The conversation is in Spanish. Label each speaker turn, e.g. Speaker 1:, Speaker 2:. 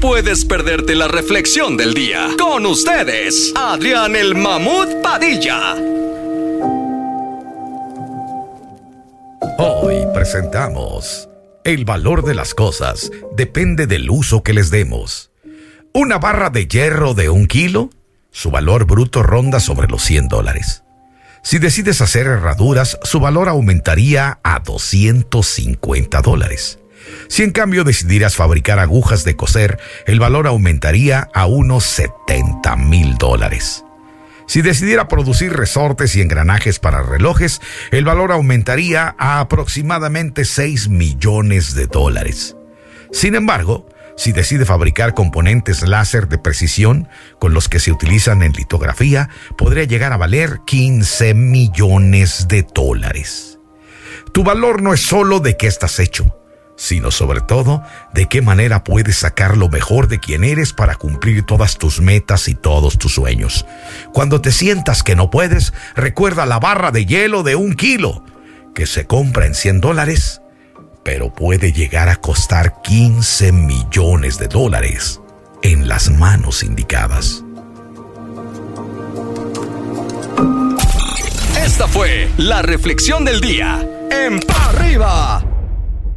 Speaker 1: puedes perderte la reflexión del día. Con ustedes, Adrián el Mamut Padilla.
Speaker 2: Hoy presentamos El valor de las cosas depende del uso que les demos. Una barra de hierro de un kilo, su valor bruto ronda sobre los 100 dólares. Si decides hacer herraduras, su valor aumentaría a 250 dólares. Si en cambio decidieras fabricar agujas de coser, el valor aumentaría a unos 70 mil dólares. Si decidiera producir resortes y engranajes para relojes, el valor aumentaría a aproximadamente 6 millones de dólares. Sin embargo, si decide fabricar componentes láser de precisión con los que se utilizan en litografía, podría llegar a valer 15 millones de dólares. Tu valor no es solo de qué estás hecho, sino sobre todo de qué manera puedes sacar lo mejor de quien eres para cumplir todas tus metas y todos tus sueños. Cuando te sientas que no puedes, recuerda la barra de hielo de un kilo, que se compra en 100 dólares, pero puede llegar a costar 15 millones de dólares en las manos indicadas.
Speaker 1: Esta fue la reflexión del día.